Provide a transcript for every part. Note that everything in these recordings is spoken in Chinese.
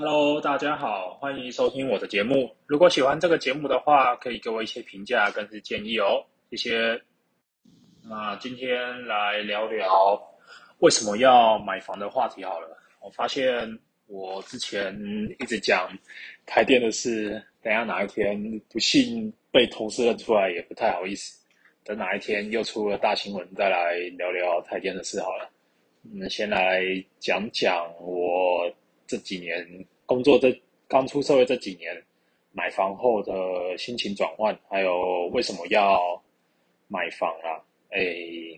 Hello，大家好，欢迎收听我的节目。如果喜欢这个节目的话，可以给我一些评价跟是建议哦，谢谢。那今天来聊聊为什么要买房的话题好了。我发现我之前一直讲开店的事，等下哪一天不幸被同事认出来，也不太好意思。等哪一天又出了大新闻，再来聊聊开店的事好了。嗯，先来讲讲我。这几年工作，这刚出社会这几年，买房后的心情转换，还有为什么要买房啊？哎，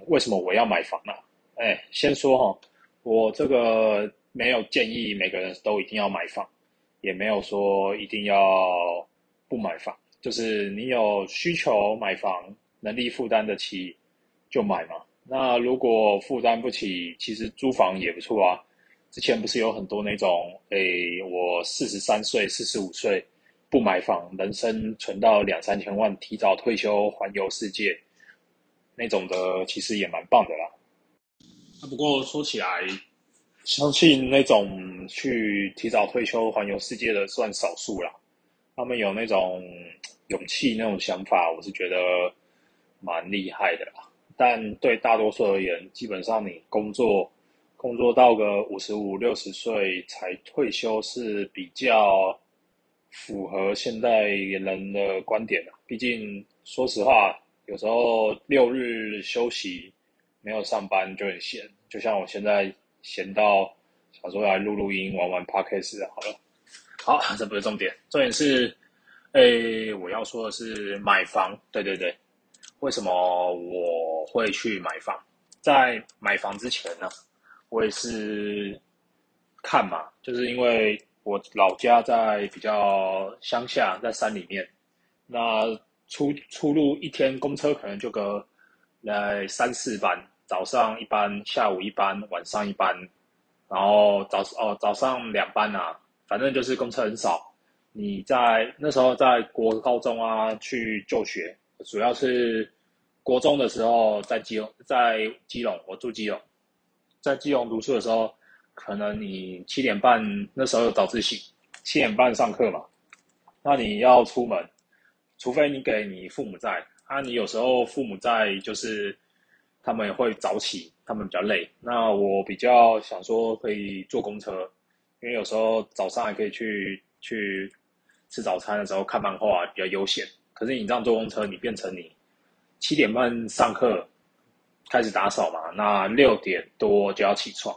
为什么我要买房啊？哎，先说哈，我这个没有建议每个人都一定要买房，也没有说一定要不买房，就是你有需求买房，能力负担得起就买嘛。那如果负担不起，其实租房也不错啊。之前不是有很多那种，诶，我四十三岁、四十五岁不买房，人生存到两三千万，提早退休环游世界那种的，其实也蛮棒的啦。那不过说起来，相信那种去提早退休环游世界的算少数啦。他们有那种勇气、那种想法，我是觉得蛮厉害的啦。但对大多数而言，基本上你工作。工作到个五十五六十岁才退休是比较符合现代人的观点的。毕竟说实话，有时候六日休息没有上班就很闲。就像我现在闲到想说来录录音、玩玩 podcast 好了。好，这不是重点，重点是，诶，我要说的是买房。对对对，为什么我会去买房？在买房之前呢？我也是看嘛，就是因为我老家在比较乡下，在山里面，那出出入一天公车可能就个来三四班，早上一班，下午一班，晚上一班，然后早哦早上两班啊，反正就是公车很少。你在那时候在国高中啊去就学，主要是国中的时候在基隆，在基隆，我住基隆。在基隆读书的时候，可能你七点半那时候有早自习，七点半上课嘛，那你要出门，除非你给你父母在，啊，你有时候父母在，就是他们也会早起，他们比较累。那我比较想说可以坐公车，因为有时候早上还可以去去吃早餐的时候看漫画比较悠闲。可是你这样坐公车，你变成你七点半上课。开始打扫嘛，那六点多就要起床，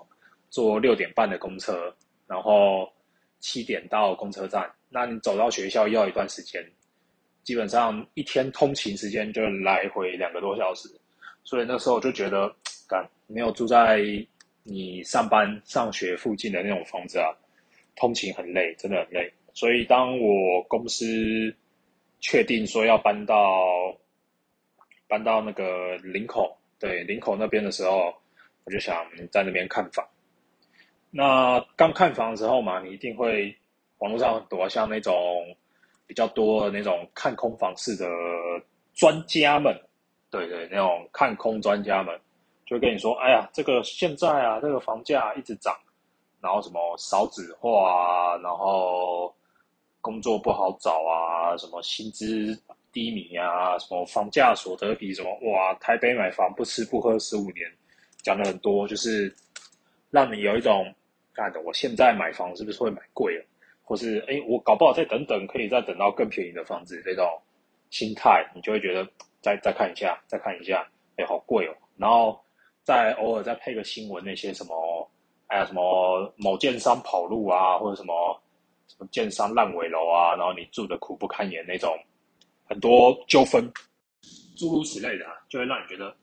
坐六点半的公车，然后七点到公车站。那你走到学校要一段时间，基本上一天通勤时间就来回两个多小时。所以那时候就觉得，干没有住在你上班上学附近的那种房子啊，通勤很累，真的很累。所以当我公司确定说要搬到搬到那个林口。对林口那边的时候，我就想在那边看房。那刚看房的时候嘛，你一定会网络上很多像那种比较多的那种看空房市的专家们，对对，那种看空专家们，就跟你说：“哎呀，这个现在啊，这个房价一直涨，然后什么少子化啊，然后工作不好找啊，什么薪资。”低迷啊，什么房价所得比什么哇？台北买房不吃不喝十五年，讲了很多，就是让你有一种，干的我现在买房是不是会买贵了，或是哎，我搞不好再等等，可以再等到更便宜的房子，这种心态，你就会觉得再再看一下，再看一下，哎，好贵哦。然后再偶尔再配个新闻，那些什么，哎呀，什么某建商跑路啊，或者什么什么建商烂尾楼啊，然后你住的苦不堪言那种。很多纠纷，诸如此类的，啊就会让你觉得，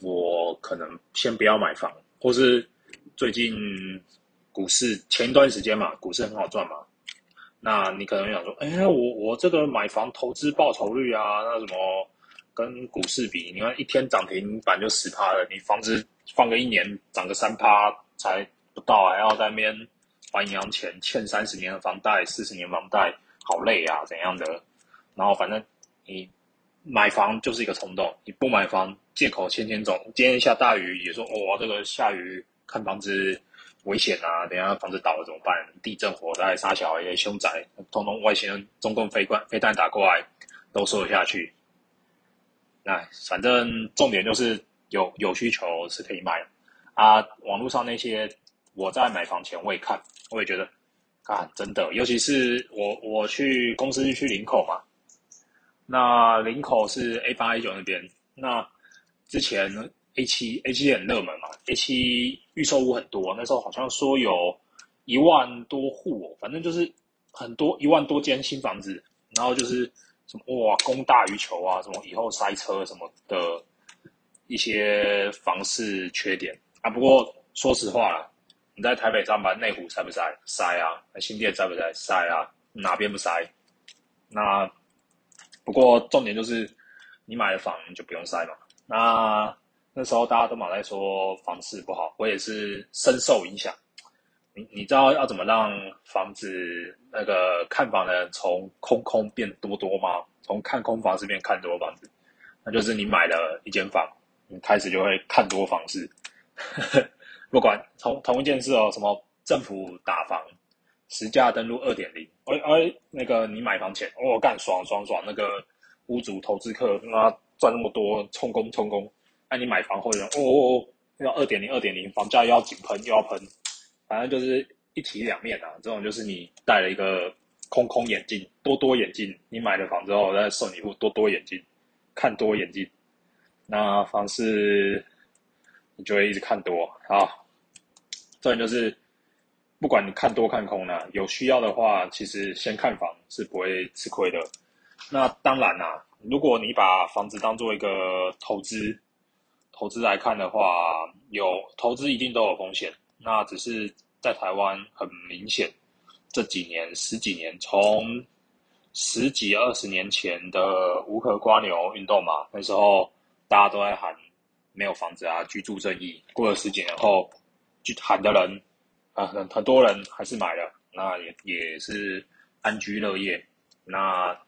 我可能先不要买房，或是最近股市前一段时间嘛，股市很好赚嘛，那你可能想说，哎，我我这个买房投资报酬率啊，那什么跟股市比，你看一天涨停板就十趴了，你房子放个一年涨个三趴才不到，还要在那边还银行钱，欠三十年的房贷，四十年房贷，好累啊，怎样的？然后反正你买房就是一个冲动，你不买房借口千千种。今天下大雨也说哦，这个下雨看房子危险啊，等下房子倒了怎么办？地震、火灾、杀小孩、凶宅，通通外星人、中共飞弹飞弹打过来，都说得下去。那反正重点就是有有需求是可以卖的啊。网络上那些我在买房前我也看，我也觉得啊，真的，尤其是我我去公司去领口嘛，那林口是 A 八 A 九那边，那之前 A 七 A 七很热门嘛，A 七预售屋很多，那时候好像说有一万多户哦，反正就是很多一万多间新房子，然后就是。什么哇，供大于求啊！什么以后塞车什么的一些房市缺点啊。不过说实话了，你在台北上班，内湖塞不塞？塞啊！新店塞不塞？塞啊！哪边不塞？那不过重点就是你买了房就不用塞嘛。那那时候大家都马在说房市不好，我也是深受影响。你你知道要怎么让房子那个看房的人从空空变多多吗？从看空房子变看多房子，那就是你买了一间房，你开始就会看多房市。不管同同一件事哦，什么政府打房、实价登录二点零，而而那个你买房前，哦干爽爽爽，那个屋主投资客那赚那么多，充公充公，那你买房后人哦哦哦，要二点零二点零，房价又要井喷又要喷。反正就是一体两面啊，这种就是你戴了一个空空眼镜，多多眼镜，你买了房之后再送你一副多多眼镜，看多眼镜，那房市你就会一直看多啊。这就是不管你看多看空呢，有需要的话，其实先看房是不会吃亏的。那当然啦，如果你把房子当做一个投资，投资来看的话，有投资一定都有风险。那只是在台湾很明显，这几年十几年，从十几二十年前的无壳瓜牛运动嘛，那时候大家都在喊没有房子啊，居住正义。过了十几年后，就喊的人啊，很很多人还是买了，那也也是安居乐业。那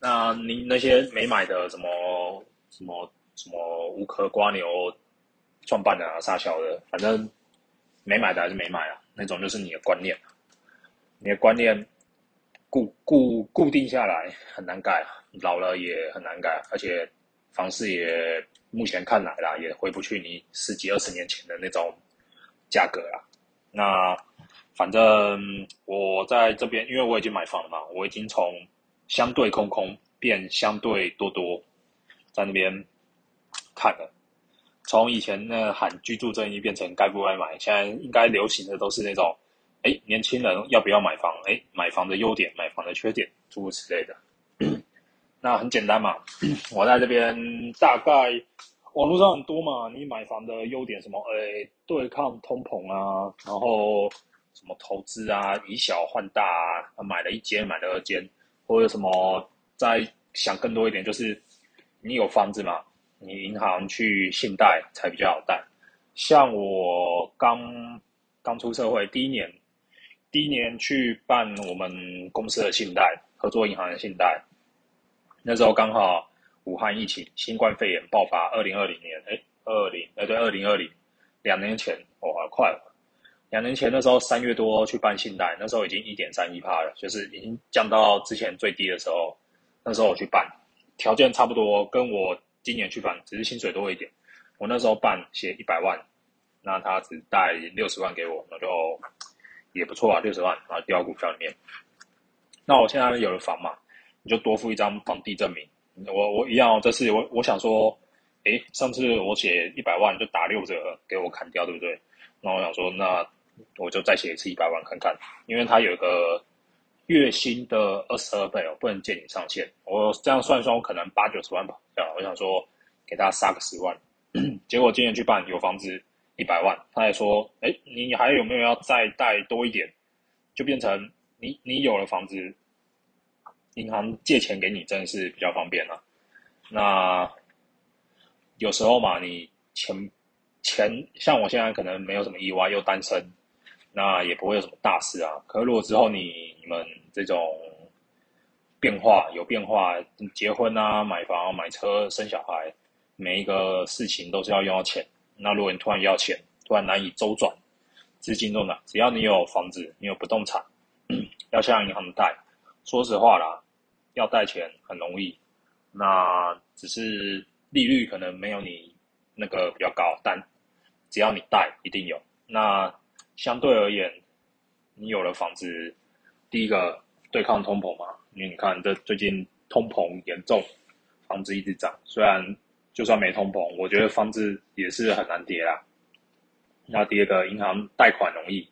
那你那些没买的，什么什么什么无壳瓜牛创办的啊，傻小的，反正。没买的还是没买啊？那种就是你的观念，你的观念固固固定下来很难改，老了也很难改，而且房市也目前看来啦，也回不去你十几二十年前的那种价格了。那反正我在这边，因为我已经买房了嘛，我已经从相对空空变相对多多，在那边看了。从以前那喊居住正义变成该不该买，现在应该流行的都是那种，哎，年轻人要不要买房？哎，买房的优点，买房的缺点，诸如此类的。那很简单嘛，我在这边大概网络上很多嘛，你买房的优点什么？哎，对抗通膨啊，然后什么投资啊，以小换大啊，买了一间，买了二间，或者什么再想更多一点，就是你有房子嘛。你银行去信贷才比较好贷，像我刚刚出社会第一年，第一年去办我们公司的信贷，合作银行的信贷，那时候刚好武汉疫情新冠肺炎爆发，二零二零年，哎，二零，哎对，二零二零，两年前，哇，快了，两年前那时候三月多去办信贷，那时候已经一点三一趴了，就是已经降到之前最低的时候，那时候我去办，条件差不多，跟我。今年去办，只是薪水多一点。我那时候办写一百万，那他只贷六十万给我，那就也不错啊，六十万啊，掉股票里面。那我现在有了房嘛，你就多付一张房地证明。我我一样，这次我我想说，诶，上次我写一百万就打六折给我砍掉，对不对？那我想说，那我就再写一次一百万看看，因为他有个。月薪的二十二倍哦，不能借你上限。我这样算一算，我可能八九十万跑掉。我想说，给他杀个十万。结果今年去办有房子一百万，他还说：“哎，你还有没有要再贷多一点？”就变成你你有了房子，银行借钱给你真的是比较方便了。那有时候嘛，你钱钱像我现在可能没有什么意外，又单身。那也不会有什么大事啊。可是如果之后你你们这种变化有变化，结婚啊、买房、买车、生小孩，每一个事情都是要用到钱。那如果你突然要钱，突然难以周转，资金重的，只要你有房子，你有不动产，要向银行贷，说实话啦，要贷钱很容易，那只是利率可能没有你那个比较高，但只要你贷一定有。那相对而言，你有了房子，第一个对抗通膨嘛，因为你看这最近通膨严重，房子一直涨，虽然就算没通膨，我觉得房子也是很难跌啦。那第二个，银行贷款容易。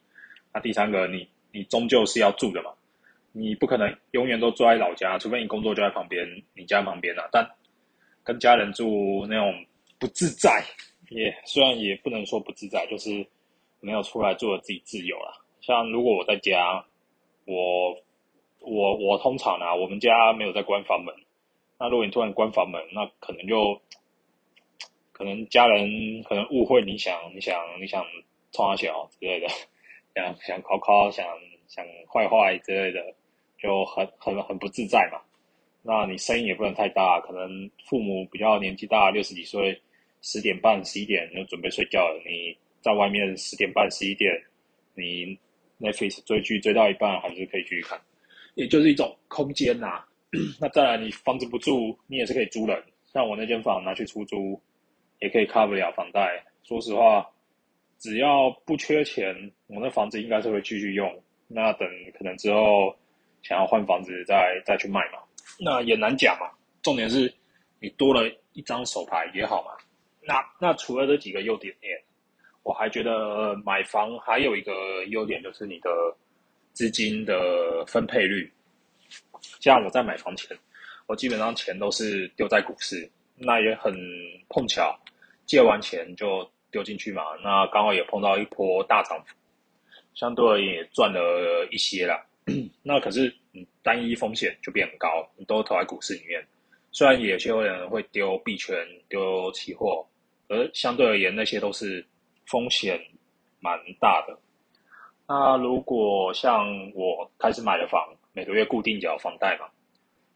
那第三个，你你终究是要住的嘛，你不可能永远都住在老家，除非你工作就在旁边，你家旁边啊。但跟家人住那种不自在，也虽然也不能说不自在，就是没有出来做自己自由了。像如果我在家，我我我通常啊，我们家没有在关房门。那如果你突然关房门，那可能就。可能家人可能误会你想你想你想冲他小之类的，想想考考想想坏坏之类的，就很很很不自在嘛。那你声音也不能太大，可能父母比较年纪大，六十几岁，十点半十一点就准备睡觉了。你在外面十点半十一点，你 Netflix 追剧追到一半还是可以继续看，也就是一种空间呐。那再来你房子不住，你也是可以租人，像我那间房拿去出租。也可以 cover 了房贷。说实话，只要不缺钱，我那房子应该是会继续用。那等可能之后想要换房子再再去卖嘛，那也难讲嘛。重点是你多了一张手牌也好嘛。那那除了这几个优点，我还觉得买房还有一个优点就是你的资金的分配率。像我在买房前，我基本上钱都是丢在股市，那也很碰巧。借完钱就丢进去嘛，那刚好也碰到一波大涨幅，相对而言也赚了一些了。那可是你单一风险就变很高，你都投在股市里面，虽然有些人会丢币圈、丢期货，而相对而言那些都是风险蛮大的。那如果像我开始买了房，每个月固定缴房贷嘛，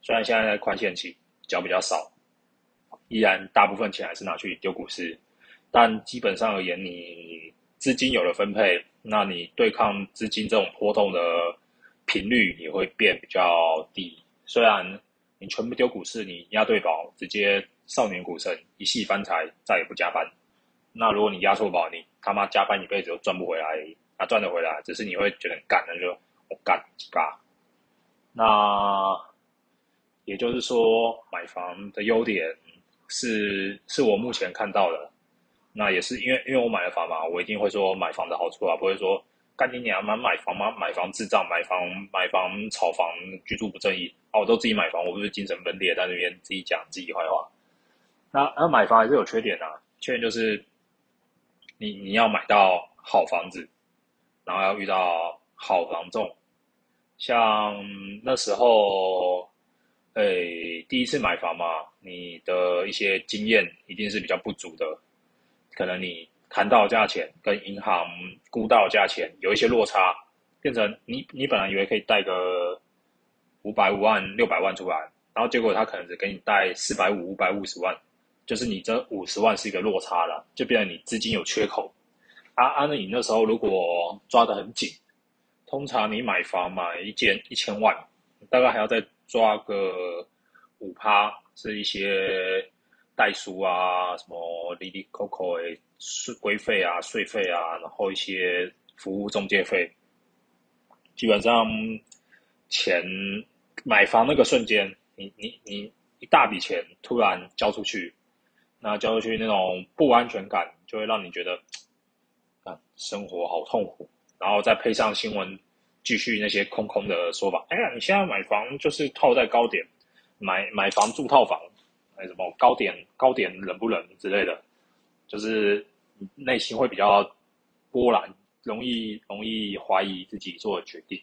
虽然现在在宽限期缴比较少。依然大部分钱还是拿去丢股市，但基本上而言，你资金有了分配，那你对抗资金这种波动的频率也会变比较低。虽然你全部丢股市，你押对宝，直接少年股神一系翻财，再也不加班。那如果你押错宝，你他妈加班一辈子都赚不回来，啊赚得回来，只是你会觉得很干，那就我干几把。那也就是说，买房的优点。是是我目前看到的，那也是因为因为我买了房嘛，我一定会说买房的好处啊，不会说干你娘妈买房吗？买房智障，买房买房炒房，居住不正义啊！我都自己买房，我不是精神分裂在那边自己讲自己坏话。那那买房还是有缺点啊，缺点就是你你要买到好房子，然后要遇到好房仲，像那时候。诶，第一次买房嘛，你的一些经验一定是比较不足的，可能你谈到价钱跟银行估到价钱有一些落差，变成你你本来以为可以贷个五百五万六百万出来，然后结果他可能只给你贷四百五五百五十万，就是你这五十万是一个落差了，就变成你资金有缺口。啊啊，那你那时候如果抓得很紧，通常你买房买一间一千万，大概还要再。抓个五趴是一些代书啊，什么里里扣扣诶税规费啊、税费啊，然后一些服务中介费，基本上钱买房那个瞬间，你你你一大笔钱突然交出去，那交出去那种不安全感，就会让你觉得啊生活好痛苦，然后再配上新闻。继续那些空空的说法。哎呀，你现在买房就是套在高点，买买房住套房，还有什么高点高点冷不冷之类的，就是内心会比较波澜，容易容易怀疑自己做的决定。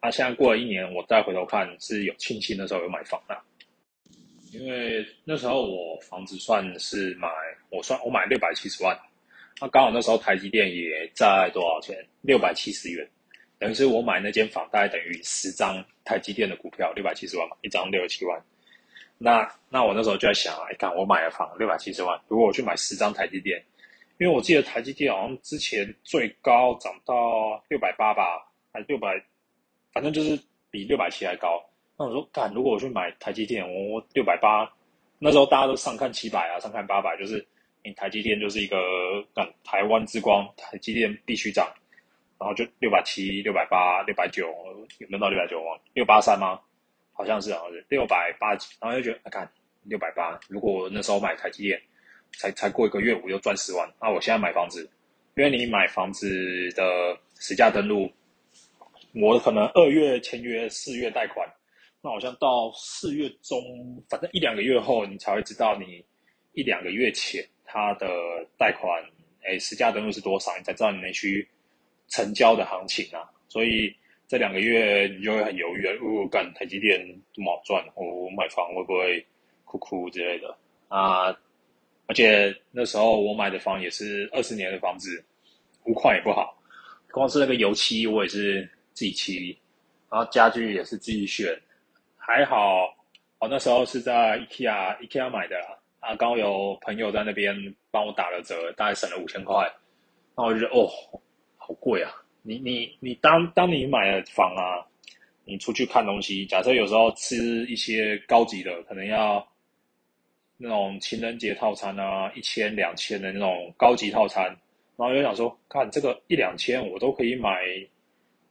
那现在过了一年，我再回头看是有庆幸那时候有买房的，因为那时候我房子算是买，我算我买六百七十万，那刚好那时候台积电也在多少钱？六百七十元。等于是我买那间房，大概等于十张台积电的股票，六百七十万嘛，一张六十七万。那那我那时候就在想，哎，看我买了房六百七十万，如果我去买十张台积电，因为我记得台积电好像之前最高涨到六百八吧，还是六百，反正就是比六百七还高。那我说，干，如果我去买台积电，我六百八，那时候大家都上看七百啊，上看八百，就是你台积电就是一个干台湾之光，台积电必须涨，然后就六百七、六百八、六百九，有没有到六百九？忘六八三吗？好像是，好像是六百八几，然后就觉得，看六百八，如果我那时候买台积电。才才过一个月，我就赚十万。那我现在买房子，因为你买房子的实价登录，我可能二月签约，四月贷款，那好像到四月中，反正一两个月后，你才会知道你一两个月前它的贷款，哎，实价登录是多少，你才知道你那区成交的行情啊。所以这两个月你就会很犹豫，哦，干台积电这么好赚，我买房会不会哭哭之类的啊？而且那时候我买的房也是二十年的房子，屋况也不好，光是那个油漆我也是自己漆，然后家具也是自己选，还好，哦那时候是在 IKEA IKEA 买的啊，刚有朋友在那边帮我打了折，大概省了五千块，那我就觉得哦，好贵啊！你你你当当你买了房啊，你出去看东西，假设有时候吃一些高级的，可能要。那种情人节套餐啊，一千两千的那种高级套餐，然后就想说，看这个一两千，我都可以买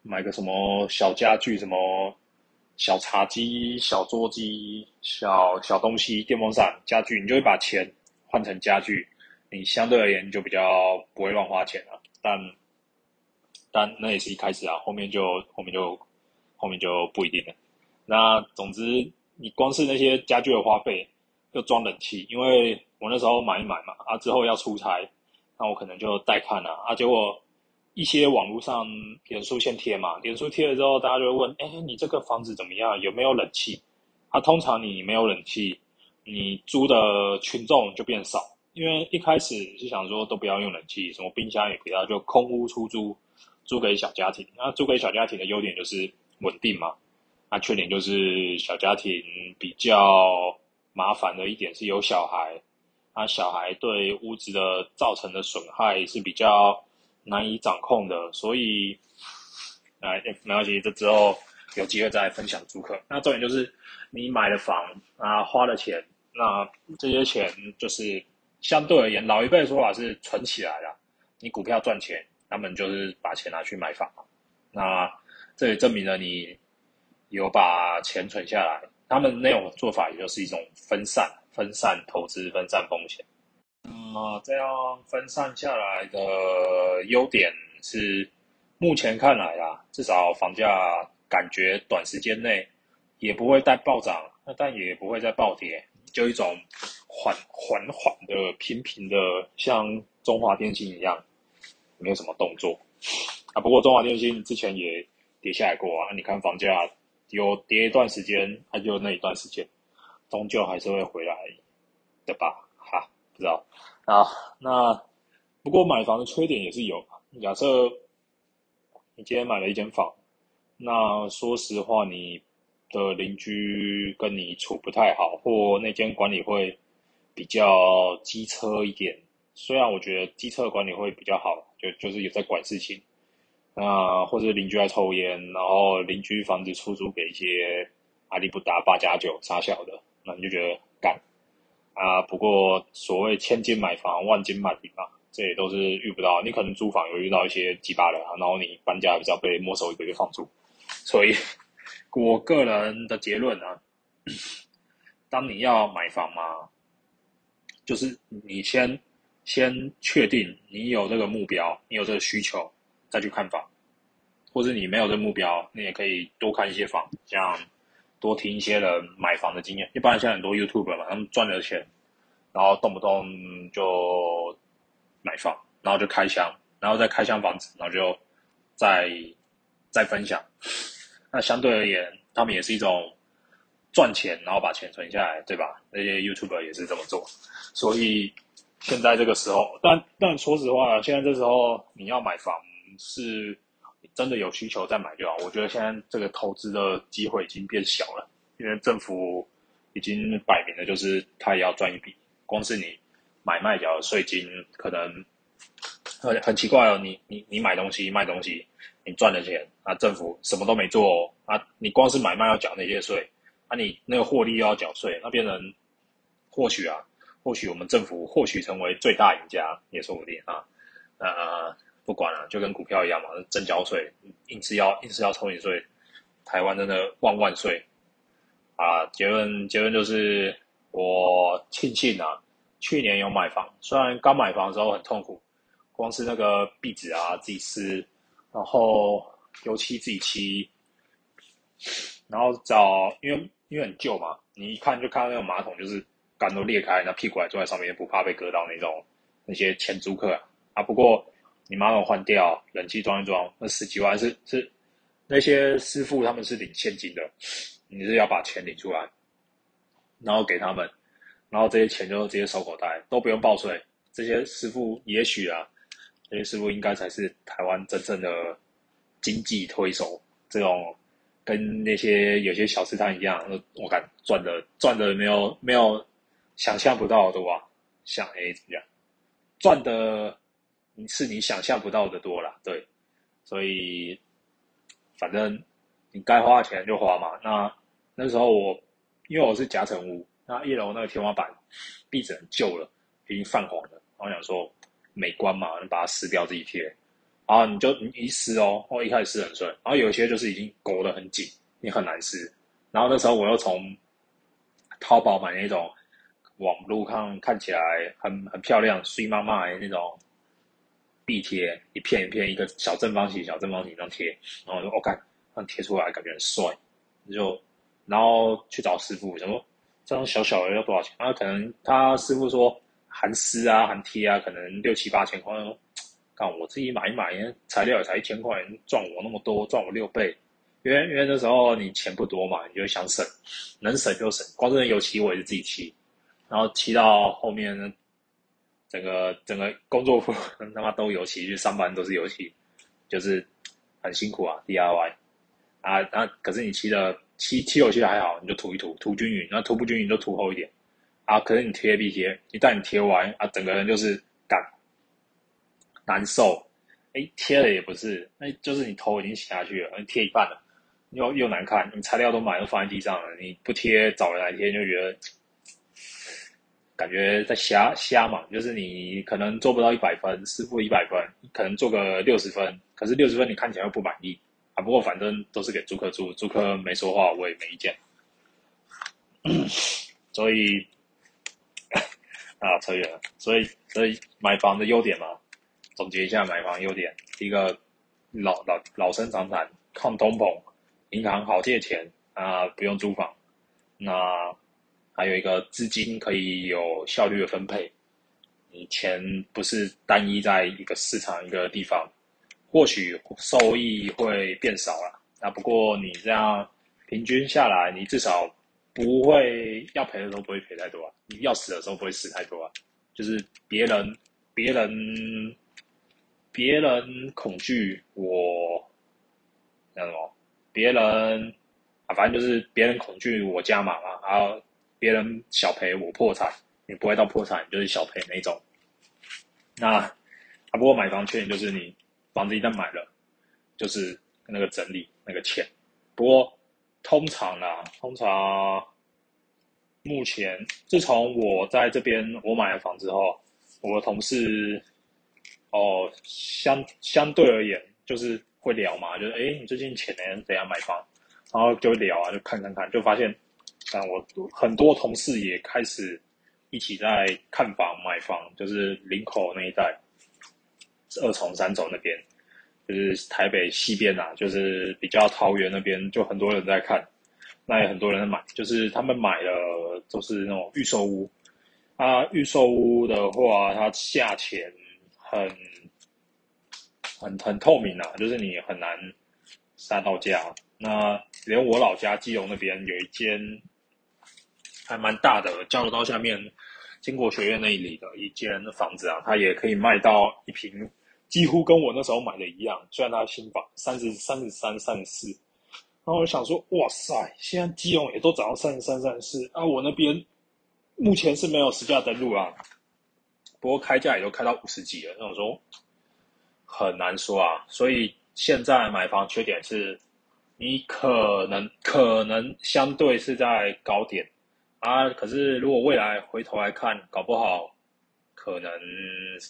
买个什么小家具，什么小茶几、小桌机、小小东西、电风扇、家具，你就会把钱换成家具，你相对而言就比较不会乱花钱了。但但那也是一开始啊，后面就后面就后面就不一定了。那总之，你光是那些家具的花费。就装冷气，因为我那时候买一买嘛，啊之后要出差，那我可能就带看了啊。结果一些网络上脸书先贴嘛，脸书贴了之后，大家就会问：哎，你这个房子怎么样？有没有冷气？啊，通常你没有冷气，你租的群众就变少，因为一开始是想说都不要用冷气，什么冰箱也不要，就空屋出租，租给小家庭。那租给小家庭的优点就是稳定嘛，那，缺点就是小家庭比较。麻烦的一点是有小孩，那，小孩对屋子的造成的损害是比较难以掌控的，所以，哎，没关系，这之后有机会再分享租客。那重点就是你买了房啊，花了钱，那这些钱就是相对而言，老一辈的说法是存起来了。你股票赚钱，他们就是把钱拿去买房，那这也证明了你有把钱存下来。他们那种做法也就是一种分散、分散投资、分散风险。那这样分散下来的优点是，目前看来啊，至少房价感觉短时间内也不会再暴涨，那但也不会再暴跌，就一种缓缓缓的、平平的，像中华电信一样，没有什么动作啊。不过中华电信之前也跌下来过啊，你看房价。有跌一段时间，它就那一段时间，终究还是会回来的吧？哈，不知道啊。那不过买房的缺点也是有。假设你今天买了一间房，那说实话，你的邻居跟你处不太好，或那间管理会比较机车一点。虽然我觉得机车管理会比较好，就就是有在管事情。那或者邻居在抽烟，然后邻居房子出租给一些阿里不达八加九傻小的，那你就觉得干啊。不过所谓千金买房，万金买平嘛，这也都是遇不到。你可能租房有遇到一些鸡巴人啊，然后你搬家比较被没收一个月房租。所以我个人的结论呢，当你要买房嘛，就是你先先确定你有这个目标，你有这个需求。再去看房，或者你没有这个目标，你也可以多看一些房，这样多听一些人买房的经验。一般现在很多 YouTube 嘛，他们赚了钱，然后动不动就买房，然后就开箱，然后再开箱房子，然后就再再分享。那相对而言，他们也是一种赚钱，然后把钱存下来，对吧？那些 YouTuber 也是这么做，所以现在这个时候，但但说实话，现在这时候你要买房。是真的有需求再买就好。我觉得现在这个投资的机会已经变小了，因为政府已经摆明了，就是他也要赚一笔。光是你买卖掉税金，可能很很奇怪哦，你你你买东西卖东西，你赚了钱啊，政府什么都没做啊，你光是买卖要缴那些税啊，你那个获利又要缴税，那变成或许啊，或许我们政府或许成为最大赢家也说不定啊，呃，不管了，就跟股票一样嘛，增交税，硬是要硬是要抽你税，台湾真的万万岁啊！结论结论就是我庆幸啊，去年有买房，虽然刚买房的时候很痛苦。光是那个壁纸啊，自己撕，然后油漆自己漆，然后找，因为因为很旧嘛，你一看就看到那个马桶就是杆都裂开，那屁股还坐在上面，不怕被割到那种那些前租客啊。不过你马桶换掉，冷气装一装，那十几万是是那些师傅他们是领现金的，你是要把钱领出来，然后给他们，然后这些钱就直接收口袋，都不用报税。这些师傅也许啊。这些师傅应该才是台湾真正的经济推手，这种跟那些有些小吃摊一样，我感赚的赚的没有没有想象不到的多，像 A 怎么样赚的是你想象不到的多了，对，所以反正你该花钱就花嘛。那那时候我因为我是夹层屋，那一楼那个天花板壁纸很旧了，已经泛黄了，我想说。美观嘛，你把它撕掉自己贴，然后你就你一撕哦，哦一开始撕很顺，然后有些就是已经勾得很紧，你很难撕。然后那时候我又从淘宝买那种网络看看起来很很漂亮、碎妈妈的那种壁贴，一片一片一个小正方形、小正方形那样贴，然后就 OK，，那贴出来感觉很帅，就然后去找师傅，想说这样小小的要多少钱？然后可能他师傅说。含丝啊，含贴啊，可能六七八千块。看我自己买一买，材料也才一千块，赚我那么多，赚我六倍。因为因为那时候你钱不多嘛，你就想省，能省就省。光是油漆我也是自己漆，然后漆到后面呢，整个整个工作服 他妈都油漆，去上班都是油漆，就是很辛苦啊，DIY 啊。那可是你漆的漆漆油漆还好，你就涂一涂，涂均匀，然后涂不均匀就涂厚一点。啊，可是你贴壁贴，一旦你贴完啊，整个人就是干难受。哎，贴了也不是，那就是你头已经洗下去了，贴一半了，又又难看。你材料都买都放在地上了，你不贴找人来贴，就觉得感觉在瞎瞎嘛。就是你可能做不到一百分，师傅一百分，可能做个六十分，可是六十分你看起来又不满意啊。不过反正都是给租客住，租客没说话，我也没意见。所以。啊，扯远了。所以，所以买房的优点嘛，总结一下买房优点：第一个，老老老生常谈，抗通膨，银行好借钱啊，不用租房。那还有一个资金可以有效率的分配，你钱不是单一在一个市场一个地方，或许收益会变少了。啊，不过你这样平均下来，你至少。不会要赔的时候不会赔太多啊，你要死的时候不会死太多啊，就是别人别人别人恐惧我，那什么，别人啊，反正就是别人恐惧我加码嘛，然后别人小赔我破产，你不会到破产，就是小赔那种。那啊，不过买房缺点就是你房子一旦买了，就是那个整理那个钱，不过。通常啦，通常目前自从我在这边我买了房之后，我的同事哦相相对而言就是会聊嘛，就是哎你最近钱呢怎样买房，然后就聊啊，就看看看，就发现啊我很多同事也开始一起在看房买房，就是林口那一带，二重三重那边。就是台北西边啊，就是比较桃园那边，就很多人在看，那也很多人在买。就是他们买了，都是那种预售屋。啊，预售屋的话，它价钱很很很透明啊，就是你很难杀到价。那连我老家基隆那边有一间还蛮大的交流道下面，经国学院那里的一间房子啊，它也可以卖到一平。几乎跟我那时候买的一样，虽然它新房三十三十三三十四，然后我想说，哇塞，现在基隆也都涨到三十三三十四啊！我那边目前是没有实价登录啊，不过开价也都开到五十几了。那我说，很难说啊。所以现在买房缺点是，你可能可能相对是在高点啊，可是如果未来回头来看，搞不好可能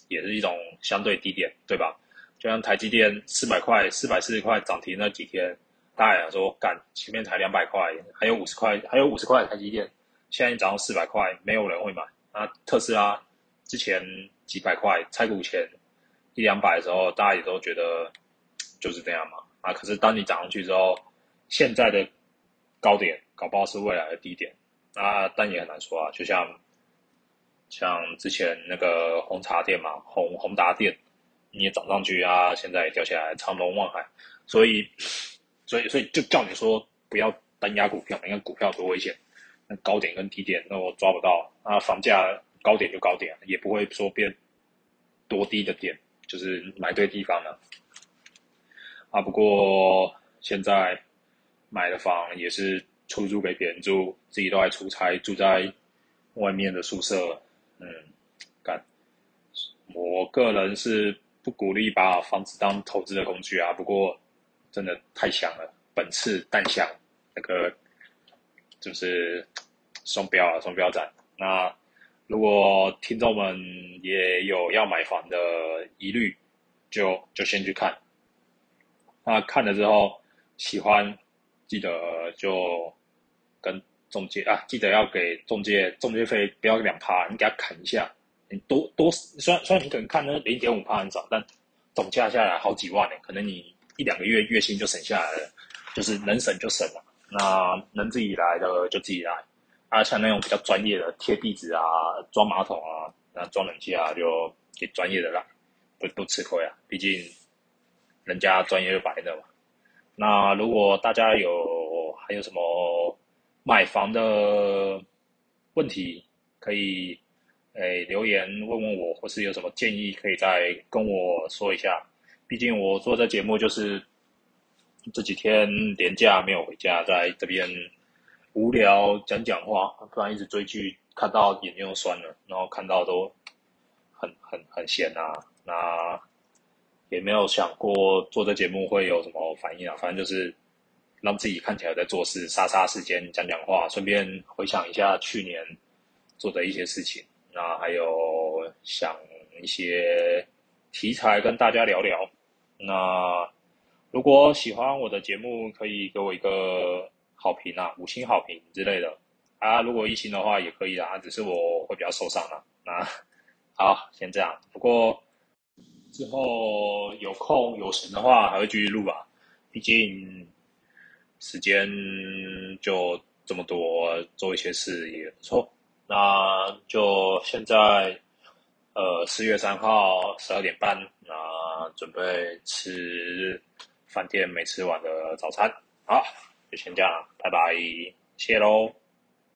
也是一种相对低点，对吧？就像台积电四百块、四百四十块涨停那几天，大家说干前面才两百块，还有五十块，还有五十块台积电，现在涨到四百块，没有人会买。那特斯拉之前几百块拆股前一两百的时候，大家也都觉得就是这样嘛。啊，可是当你涨上去之后，现在的高点搞不好是未来的低点，啊，但也很难说啊。就像像之前那个红茶店嘛，红红达店。你也涨上去啊，现在也掉下来，长隆、望海，所以，所以，所以就叫你说不要单压股票，因为股票多危险。那高点跟低点，那我抓不到啊。房价高点就高点，也不会说变多低的点，就是买对地方了。啊，不过现在买的房也是出租给别人住，自己都还出差，住在外面的宿舍。嗯，干，我个人是。不鼓励把房子当投资的工具啊！不过真的太香了，本次淡香，那个就是双标啊，双标展。那如果听众们也有要买房的疑虑，就就先去看。那看了之后喜欢，记得就跟中介啊，记得要给中介中介费不要两趴，你给他砍一下。你多多虽然虽然你可能看那零点五趴很少，但总价下来好几万呢，可能你一两个月月薪就省下来了，就是能省就省了。那能自己来的就自己来，啊，像那种比较专业的贴壁纸啊、装马桶啊、那装冷气啊，就给专业的啦，不不吃亏啊，毕竟人家专业就白的嘛。那如果大家有还有什么买房的问题，可以。诶，留言问问我，或是有什么建议，可以再跟我说一下。毕竟我做这节目就是这几天连假没有回家，在这边无聊讲讲话，不然一直追剧，看到眼睛都酸了，然后看到都很很很闲啊。那也没有想过做这节目会有什么反应啊，反正就是让自己看起来在做事，杀杀时间，讲讲话，顺便回想一下去年做的一些事情。那还有想一些题材跟大家聊聊。那如果喜欢我的节目，可以给我一个好评啊，五星好评之类的啊。如果一星的话也可以啊，只是我会比较受伤了。那好，先这样。不过之后有空有闲的话，还会继续录吧。毕竟时间就这么多，做一些事也不错。那就现在，呃，四月三号十二点半，那准备吃饭店没吃完的早餐。好，就先这样，拜拜，谢喽。